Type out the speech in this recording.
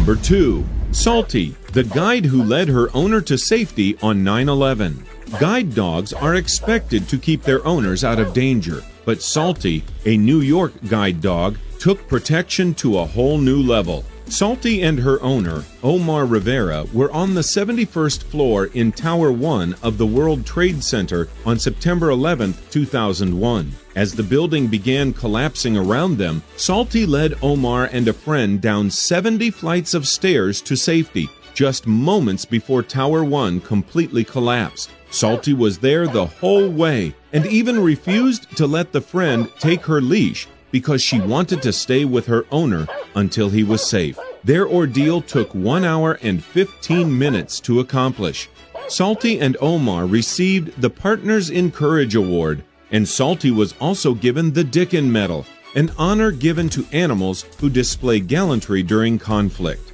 Number 2. Salty, the guide who led her owner to safety on 9 11. Guide dogs are expected to keep their owners out of danger, but Salty, a New York guide dog, took protection to a whole new level. Salty and her owner, Omar Rivera, were on the 71st floor in Tower 1 of the World Trade Center on September 11, 2001. As the building began collapsing around them, Salty led Omar and a friend down 70 flights of stairs to safety, just moments before Tower 1 completely collapsed. Salty was there the whole way and even refused to let the friend take her leash because she wanted to stay with her owner until he was safe. Their ordeal took 1 hour and 15 minutes to accomplish. Salty and Omar received the Partners in Courage Award, and Salty was also given the Dickin Medal, an honor given to animals who display gallantry during conflict.